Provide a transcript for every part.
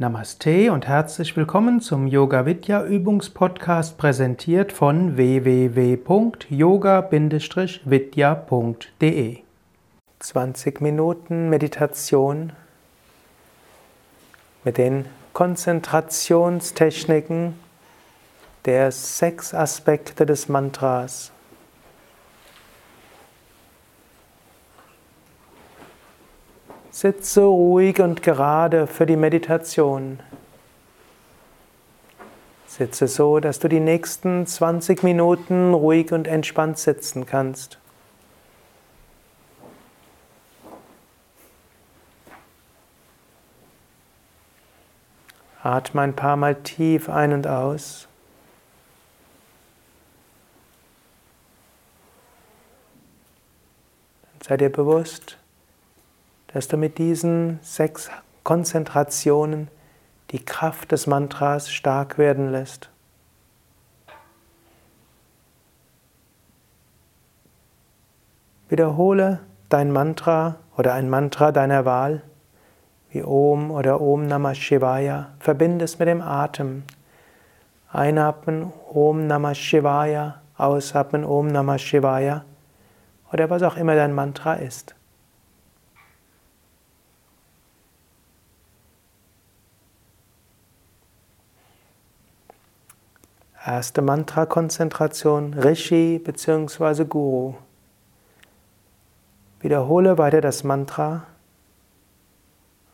Namaste und herzlich willkommen zum Yoga Vidya Übungspodcast präsentiert von www.yoga-vidya.de 20 Minuten Meditation mit den Konzentrationstechniken der sechs Aspekte des Mantras. Sitze ruhig und gerade für die Meditation. Sitze so, dass du die nächsten 20 Minuten ruhig und entspannt sitzen kannst. Atme ein paar Mal tief ein und aus. Sei dir bewusst, dass du mit diesen sechs Konzentrationen die Kraft des Mantras stark werden lässt. Wiederhole dein Mantra oder ein Mantra deiner Wahl, wie Om oder Om Namah Shivaya. Verbinde es mit dem Atem. Einatmen Om Namah Shivaya, ausatmen Om Namah Shivaya oder was auch immer dein Mantra ist. Erste Mantra-Konzentration, Rishi bzw. Guru. Wiederhole weiter das Mantra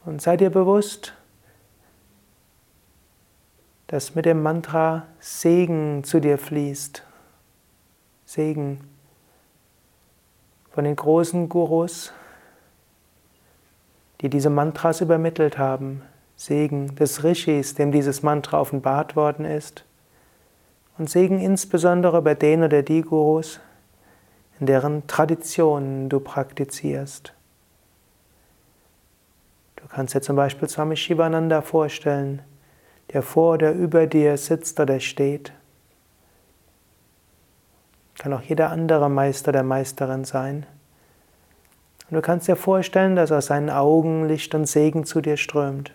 und sei dir bewusst, dass mit dem Mantra Segen zu dir fließt. Segen von den großen Gurus, die diese Mantras übermittelt haben. Segen des Rishis, dem dieses Mantra offenbart worden ist und Segen insbesondere bei den oder die Gurus, in deren Traditionen du praktizierst. Du kannst dir zum Beispiel Swami Shivananda vorstellen, der vor oder über dir sitzt oder steht. Kann auch jeder andere Meister der Meisterin sein. Und du kannst dir vorstellen, dass aus seinen Augen Licht und Segen zu dir strömt.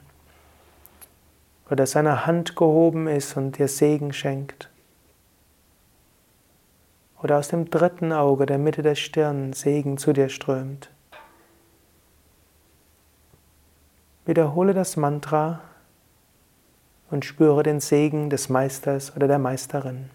Oder dass seine Hand gehoben ist und dir Segen schenkt oder aus dem dritten Auge, der Mitte der Stirn, Segen zu dir strömt. Wiederhole das Mantra und spüre den Segen des Meisters oder der Meisterin.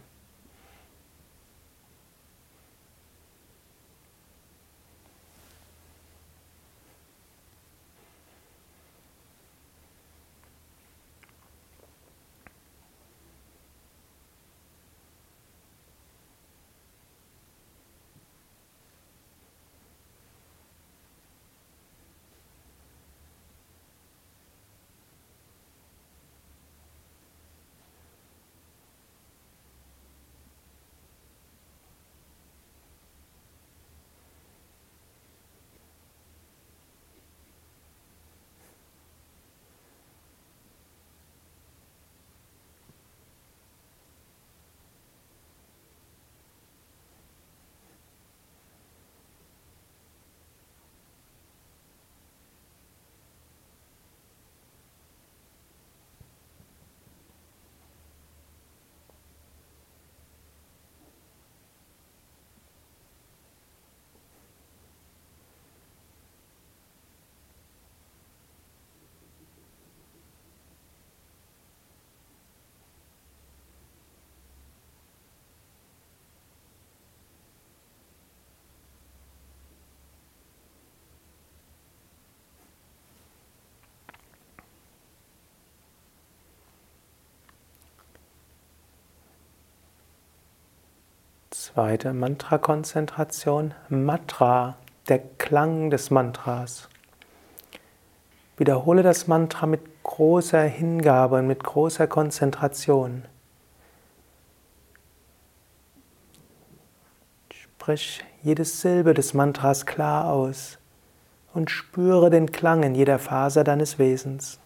Zweite Mantra-Konzentration, Matra, der Klang des Mantras. Wiederhole das Mantra mit großer Hingabe und mit großer Konzentration. Sprich jede Silbe des Mantras klar aus und spüre den Klang in jeder Faser deines Wesens.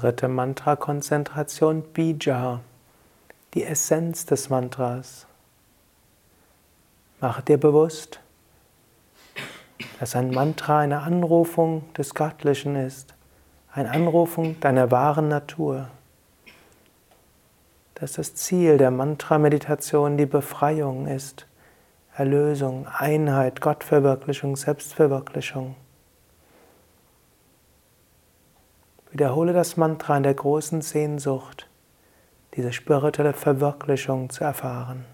Dritte Mantra-Konzentration Bija, die Essenz des Mantras. Mache dir bewusst, dass ein Mantra eine Anrufung des Göttlichen ist, eine Anrufung deiner wahren Natur. Dass das Ziel der Mantra-Meditation die Befreiung ist, Erlösung, Einheit, Gottverwirklichung, Selbstverwirklichung. Wiederhole das Mantra in der großen Sehnsucht, diese spirituelle Verwirklichung zu erfahren.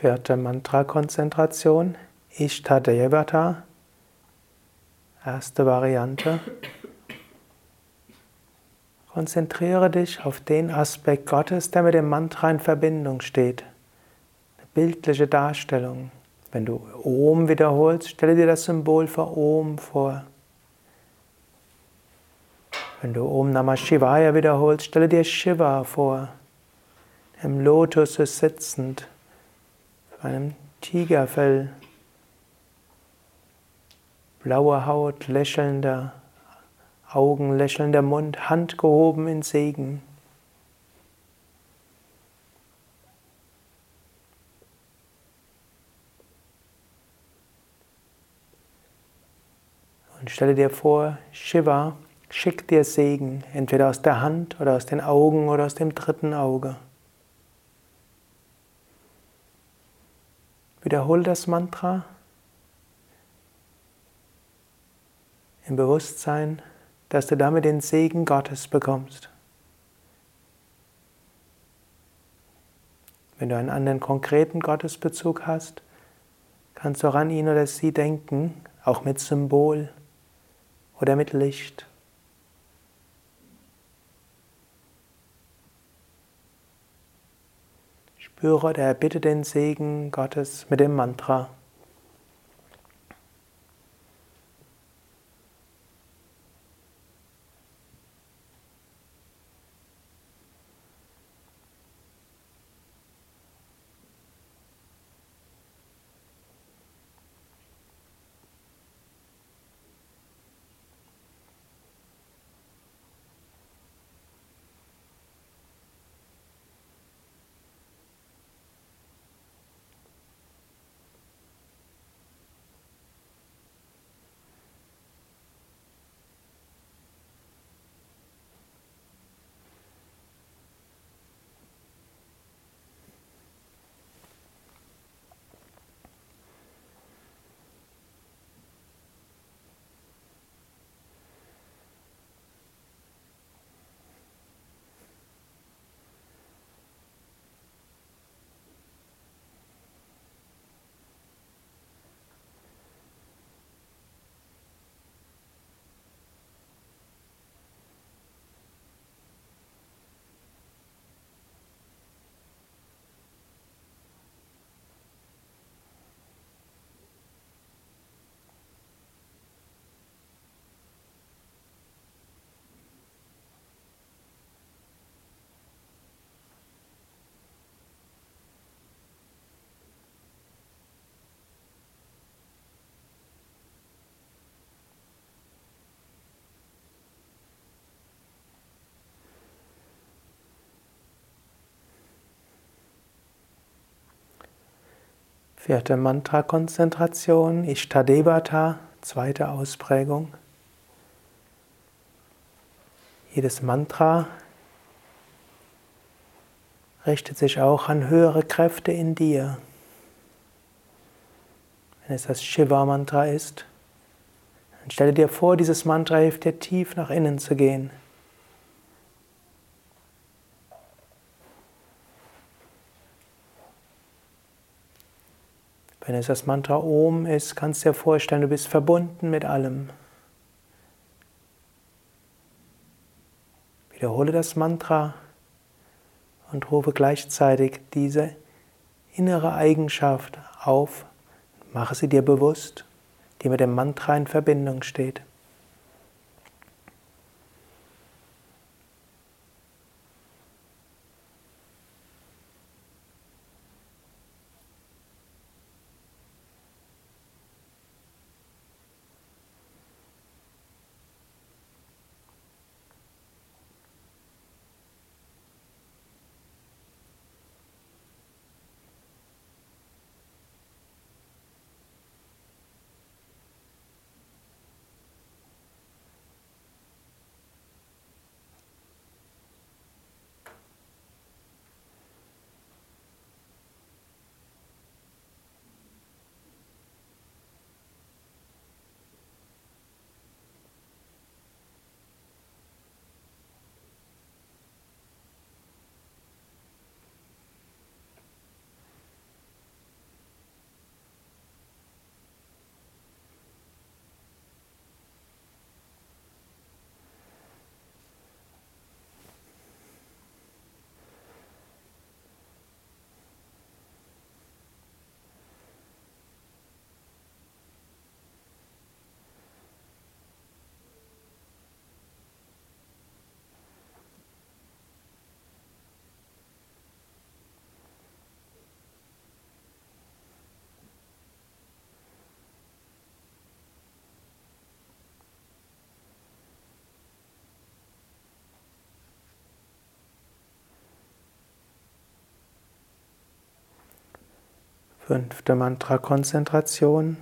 Vierte Mantra-Konzentration, Ishtadevata. Erste Variante. Konzentriere dich auf den Aspekt Gottes, der mit dem Mantra in Verbindung steht. Eine bildliche Darstellung. Wenn du Om wiederholst, stelle dir das Symbol für Om vor. Wenn du Om Namah Shivaya wiederholst, stelle dir Shiva vor. Im Lotus ist sitzend einem Tigerfell, blaue Haut, lächelnder Augen, lächelnder Mund, Hand gehoben in Segen. Und stelle dir vor, Shiva schickt dir Segen, entweder aus der Hand oder aus den Augen oder aus dem dritten Auge. Wiederhole das Mantra im Bewusstsein, dass du damit den Segen Gottes bekommst. Wenn du einen anderen konkreten Gottesbezug hast, kannst du auch an ihn oder sie denken, auch mit Symbol oder mit Licht. Spüre oder erbitte den Segen Gottes mit dem Mantra. Vierte Mantra-Konzentration, Ishtadevata, zweite Ausprägung. Jedes Mantra richtet sich auch an höhere Kräfte in dir. Wenn es das Shiva-Mantra ist, dann stelle dir vor, dieses Mantra hilft dir tief nach innen zu gehen. Wenn es das Mantra Om ist, kannst du dir vorstellen, du bist verbunden mit allem. Wiederhole das Mantra und rufe gleichzeitig diese innere Eigenschaft auf. Mache sie dir bewusst, die mit dem Mantra in Verbindung steht. Fünfte Mantra-Konzentration.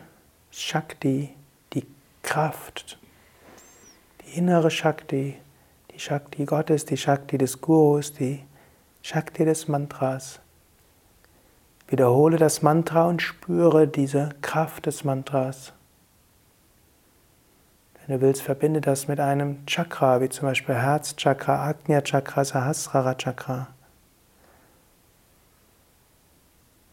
Shakti, die Kraft, die innere Shakti, die Shakti Gottes, die Shakti des Gurus, die Shakti des Mantras. Wiederhole das Mantra und spüre diese Kraft des Mantras. Wenn du willst, verbinde das mit einem Chakra, wie zum Beispiel Herzchakra, Agnya Chakra, Sahasrara Chakra.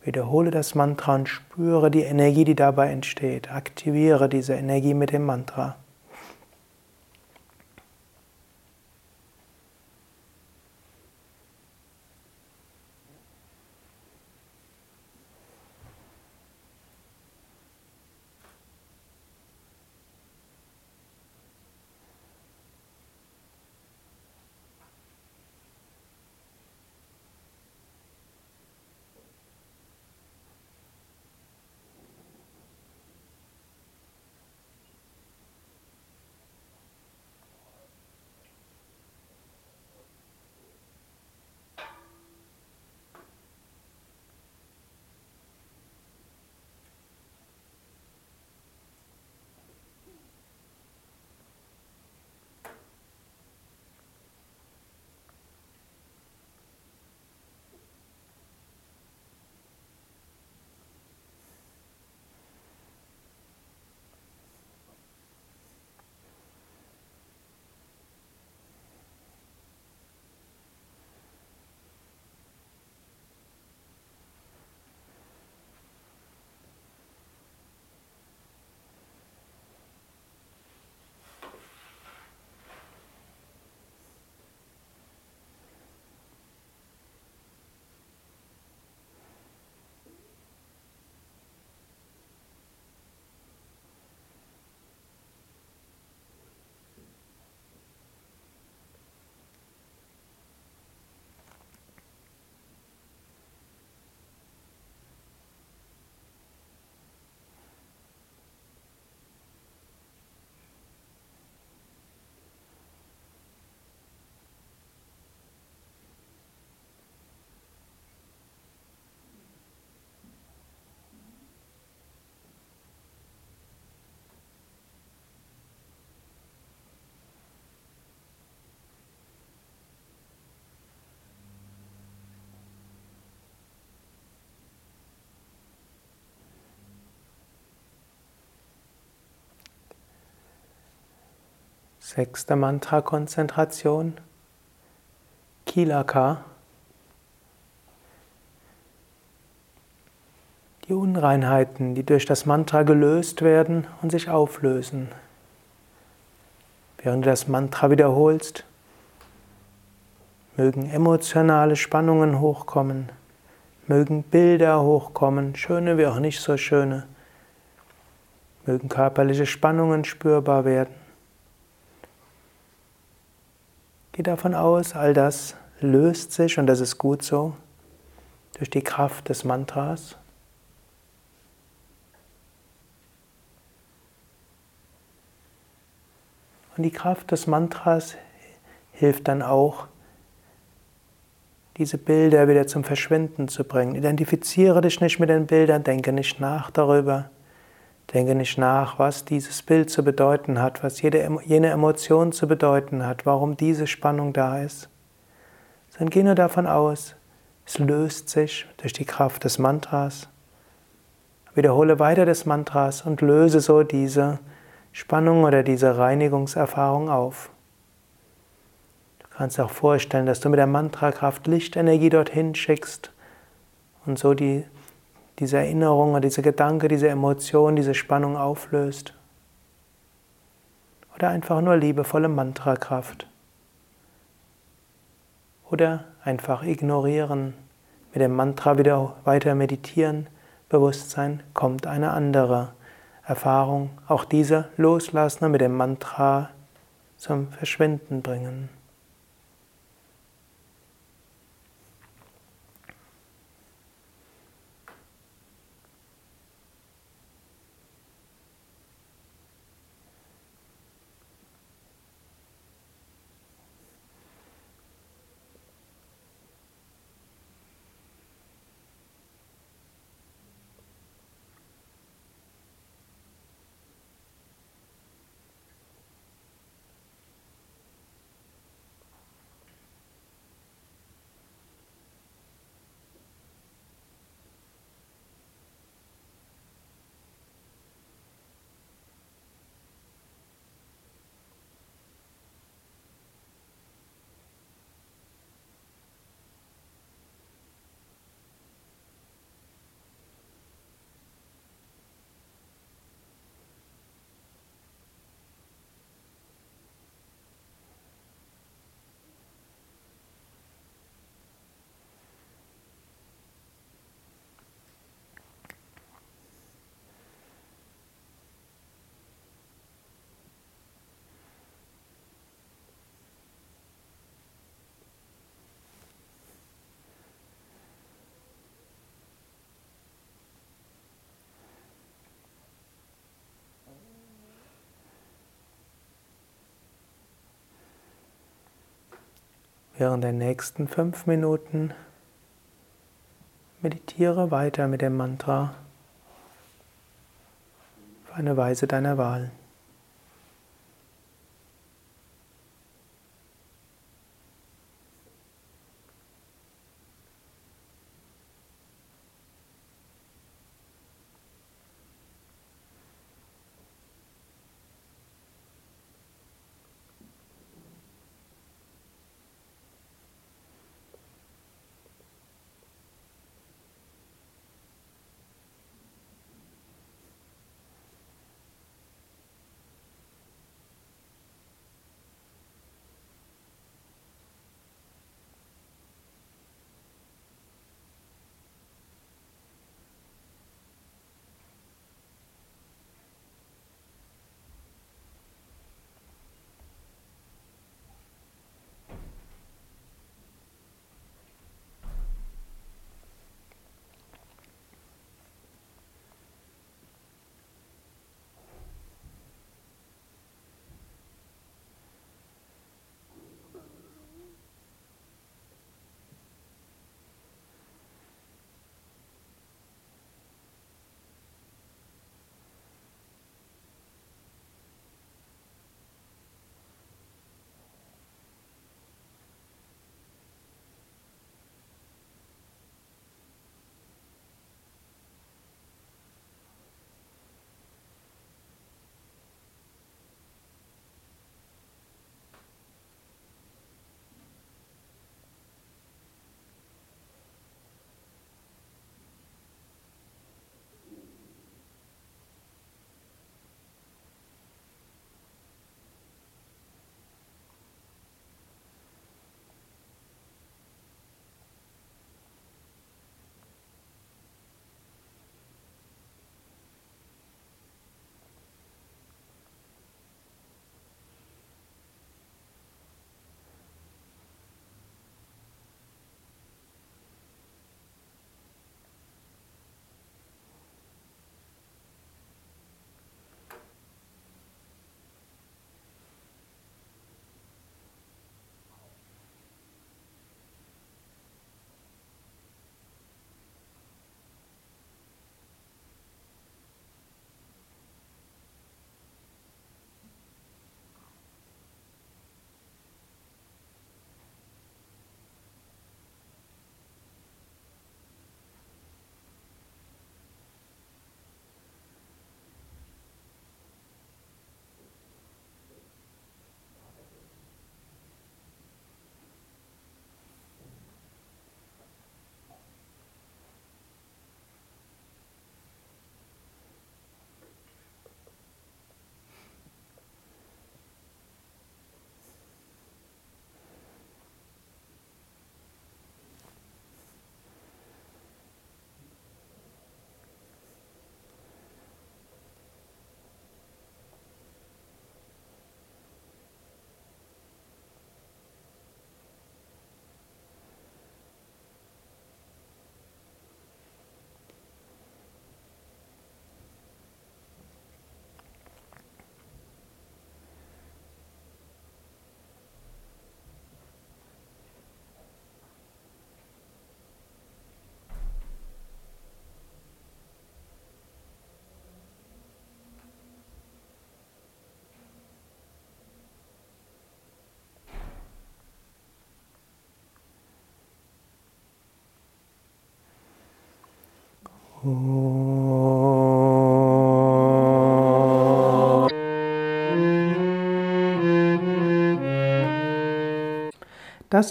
Wiederhole das Mantra und spüre die Energie, die dabei entsteht. Aktiviere diese Energie mit dem Mantra. Sechste Mantra-Konzentration. Kilaka. Die Unreinheiten, die durch das Mantra gelöst werden und sich auflösen. Während du das Mantra wiederholst, mögen emotionale Spannungen hochkommen, mögen Bilder hochkommen, schöne wie auch nicht so schöne, mögen körperliche Spannungen spürbar werden. Geh davon aus, all das löst sich, und das ist gut so, durch die Kraft des Mantras. Und die Kraft des Mantras hilft dann auch, diese Bilder wieder zum Verschwinden zu bringen. Identifiziere dich nicht mit den Bildern, denke nicht nach darüber. Denke nicht nach, was dieses Bild zu bedeuten hat, was jede, jene Emotion zu bedeuten hat, warum diese Spannung da ist. Sondern geh nur davon aus, es löst sich durch die Kraft des Mantras. Wiederhole weiter des Mantras und löse so diese Spannung oder diese Reinigungserfahrung auf. Du kannst auch vorstellen, dass du mit der Mantrakraft Lichtenergie dorthin schickst und so die diese Erinnerung oder diese Gedanke, diese Emotion, diese Spannung auflöst. Oder einfach nur liebevolle Mantrakraft. Oder einfach ignorieren, mit dem Mantra wieder weiter meditieren, Bewusstsein kommt eine andere Erfahrung, auch diese loslassen und mit dem Mantra zum Verschwinden bringen. Während der nächsten fünf Minuten meditiere weiter mit dem Mantra auf eine Weise deiner Wahl. Das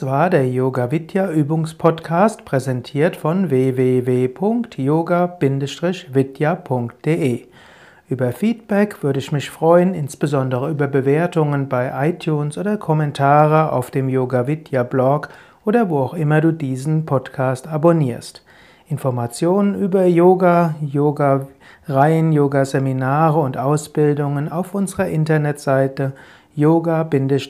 war der Yoga Vidya Übungspodcast, präsentiert von www.yoga-vidya.de. Über Feedback würde ich mich freuen, insbesondere über Bewertungen bei iTunes oder Kommentare auf dem Yoga Vidya Blog oder wo auch immer du diesen Podcast abonnierst. Informationen über Yoga, Yoga-Reihen, Yoga-Seminare und Ausbildungen auf unserer Internetseite yoga-vidya.de